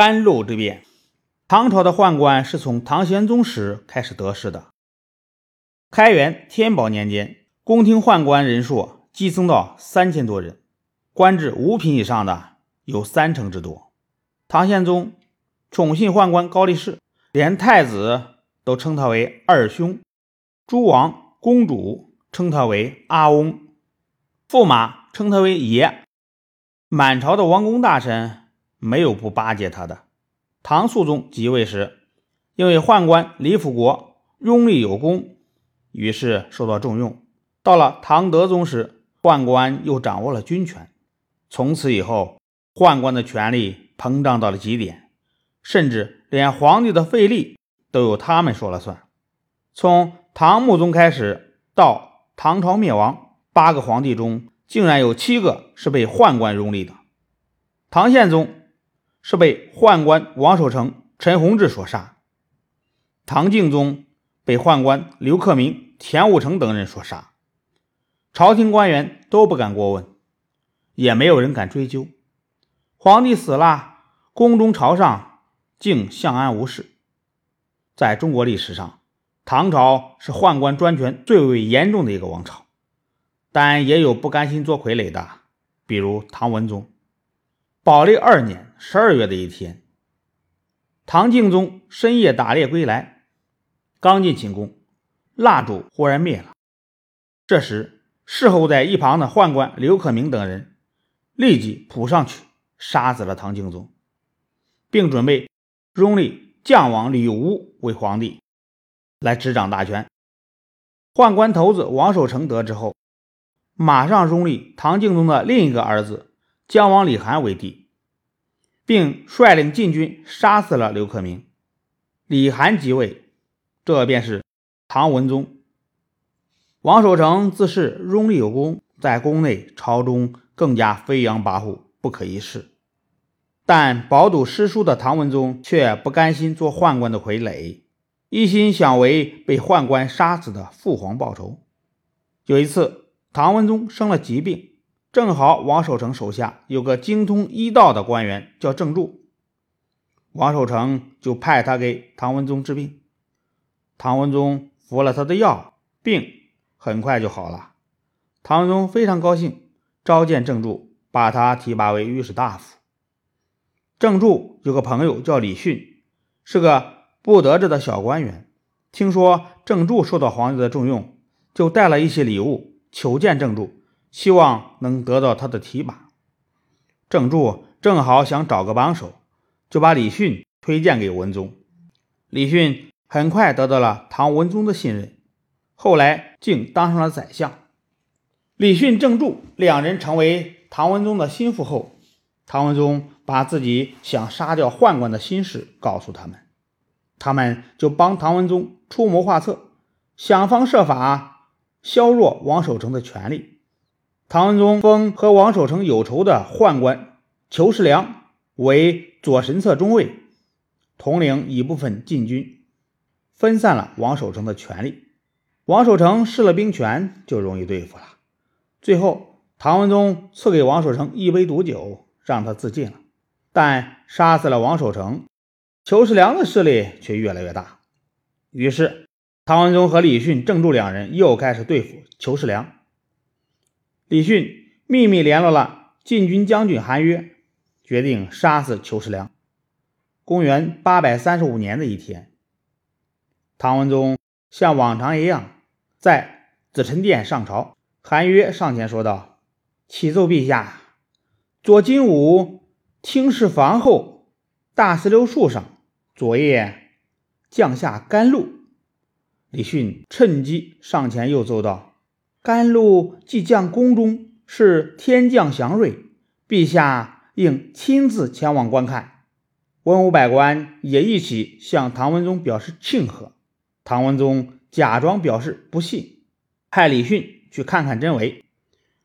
甘露之变。唐朝的宦官是从唐玄宗时开始得势的。开元、天宝年间，宫廷宦官人数激增到三千多人，官至五品以上的有三成之多。唐宪宗宠信宦官高力士，连太子都称他为二兄，诸王、公主称他为阿翁，驸马称他为爷。满朝的王公大臣没有不巴结他的。唐肃宗即位时，因为宦官李辅国拥立有功，于是受到重用。到了唐德宗时，宦官又掌握了军权。从此以后，宦官的权力膨胀到了极点，甚至连皇帝的废立都由他们说了算。从唐穆宗开始到唐朝灭亡，八个皇帝中。竟然有七个是被宦官拥立的。唐宪宗是被宦官王守成、陈弘志所杀；唐敬宗被宦官刘克明、田武成等人所杀。朝廷官员都不敢过问，也没有人敢追究。皇帝死了，宫中朝上竟相安无事。在中国历史上，唐朝是宦官专权最为严重的一个王朝。但也有不甘心做傀儡的，比如唐文宗。宝历二年十二月的一天，唐敬宗深夜打猎归来，刚进寝宫，蜡烛忽然灭了。这时，侍候在一旁的宦官刘克明等人立即扑上去杀死了唐敬宗，并准备拥立将王李吴为皇帝，来执掌大权。宦官头子王守成得知后。马上拥立唐敬宗的另一个儿子将王李涵为帝，并率领禁军杀死了刘克明。李涵即位，这便是唐文宗。王守成自恃拥立有功，在宫内朝中更加飞扬跋扈，不可一世。但饱读诗书的唐文宗却不甘心做宦官的傀儡，一心想为被宦官杀死的父皇报仇。有一次。唐文宗生了疾病，正好王守成手下有个精通医道的官员叫郑注，王守成就派他给唐文宗治病。唐文宗服了他的药，病很快就好了。唐文宗非常高兴，召见郑注，把他提拔为御史大夫。郑注有个朋友叫李训，是个不得志的小官员，听说郑注受到皇帝的重用，就带了一些礼物。求见郑注，希望能得到他的提拔。郑注正好想找个帮手，就把李训推荐给文宗。李训很快得到了唐文宗的信任，后来竟当上了宰相。李训、郑注两人成为唐文宗的心腹后，唐文宗把自己想杀掉宦官的心事告诉他们，他们就帮唐文宗出谋划策，想方设法。削弱王守成的权力。唐文宗封和王守成有仇的宦官裘世良为左神策中尉，统领一部分禁军，分散了王守成的权力。王守成失了兵权，就容易对付了。最后，唐文宗赐给王守成一杯毒酒，让他自尽了。但杀死了王守成，裘世良的势力却越来越大。于是。唐文宗和李训、郑注两人又开始对付裘世良。李训秘密联络了禁军将军韩约，决定杀死裘世良。公元八百三十五年的一天，唐文宗像往常一样在紫宸殿上朝。韩约上前说道：“启奏陛下，左金吾听事房后大石榴树上昨夜降下甘露。”李训趁机上前又奏道：“甘露即降宫中，是天降祥瑞，陛下应亲自前往观看。”文武百官也一起向唐文宗表示庆贺。唐文宗假装表示不信，派李训去看看真伪。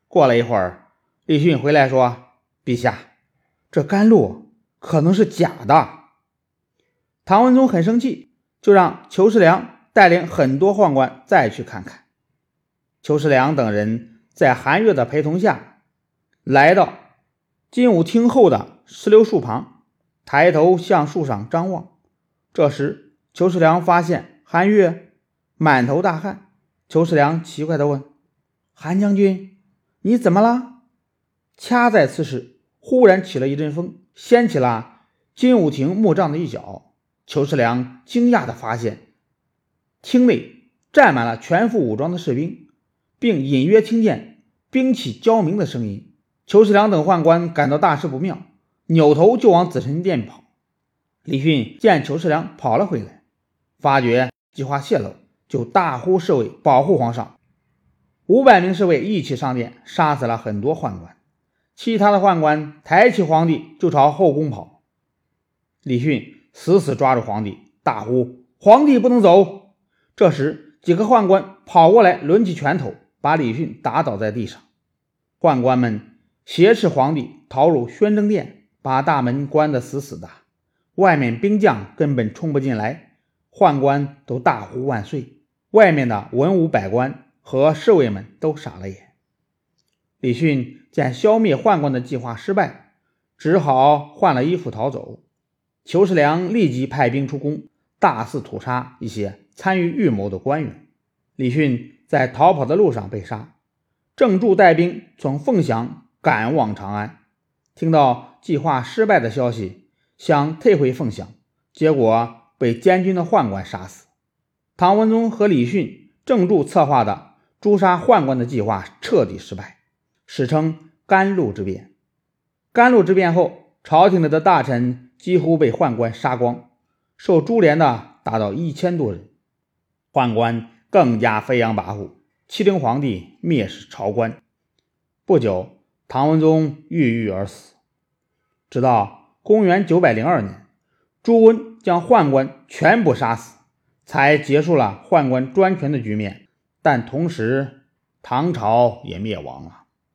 过了一会儿，李训回来说：“陛下，这甘露可能是假的。”唐文宗很生气，就让裘世良。带领很多宦官再去看看。裘世良等人在韩月的陪同下，来到金武厅后的石榴树旁，抬头向树上张望。这时，裘世良发现韩月满头大汗。裘世良奇怪地问：“韩将军，你怎么了？”恰在此时，忽然起了一阵风，掀起了金武亭木杖的一角。裘世良惊讶地发现，厅内站满了全副武装的士兵，并隐约听见兵器交鸣的声音。裘世良等宦官感到大事不妙，扭头就往紫宸殿跑。李训见裘世良跑了回来，发觉计划泄露。就大呼侍卫保护皇上，五百名侍卫一起上殿，杀死了很多宦官。其他的宦官抬起皇帝就朝后宫跑。李训死死抓住皇帝，大呼：“皇帝不能走！”这时，几个宦官跑过来，抡起拳头把李训打倒在地上。宦官们挟持皇帝逃入宣政殿，把大门关得死死的，外面兵将根本冲不进来，宦官都大呼万岁。外面的文武百官和侍卫们都傻了眼。李训见消灭宦官的计划失败，只好换了衣服逃走。裘世良立即派兵出宫，大肆屠杀一些参与预谋的官员。李训在逃跑的路上被杀。郑注带兵从凤翔赶往长安，听到计划失败的消息，想退回凤翔，结果被监军的宦官杀死。唐文宗和李训、郑注策划的诛杀宦官的计划彻底失败，史称甘露之变。甘露之变后，朝廷里的大臣几乎被宦官杀光，受株连的达到一千多人。宦官更加飞扬跋扈，欺凌皇帝，蔑视朝官。不久，唐文宗郁郁而死。直到公元九百零二年，朱温将宦官全部杀死。才结束了宦官专权的局面，但同时唐朝也灭亡了。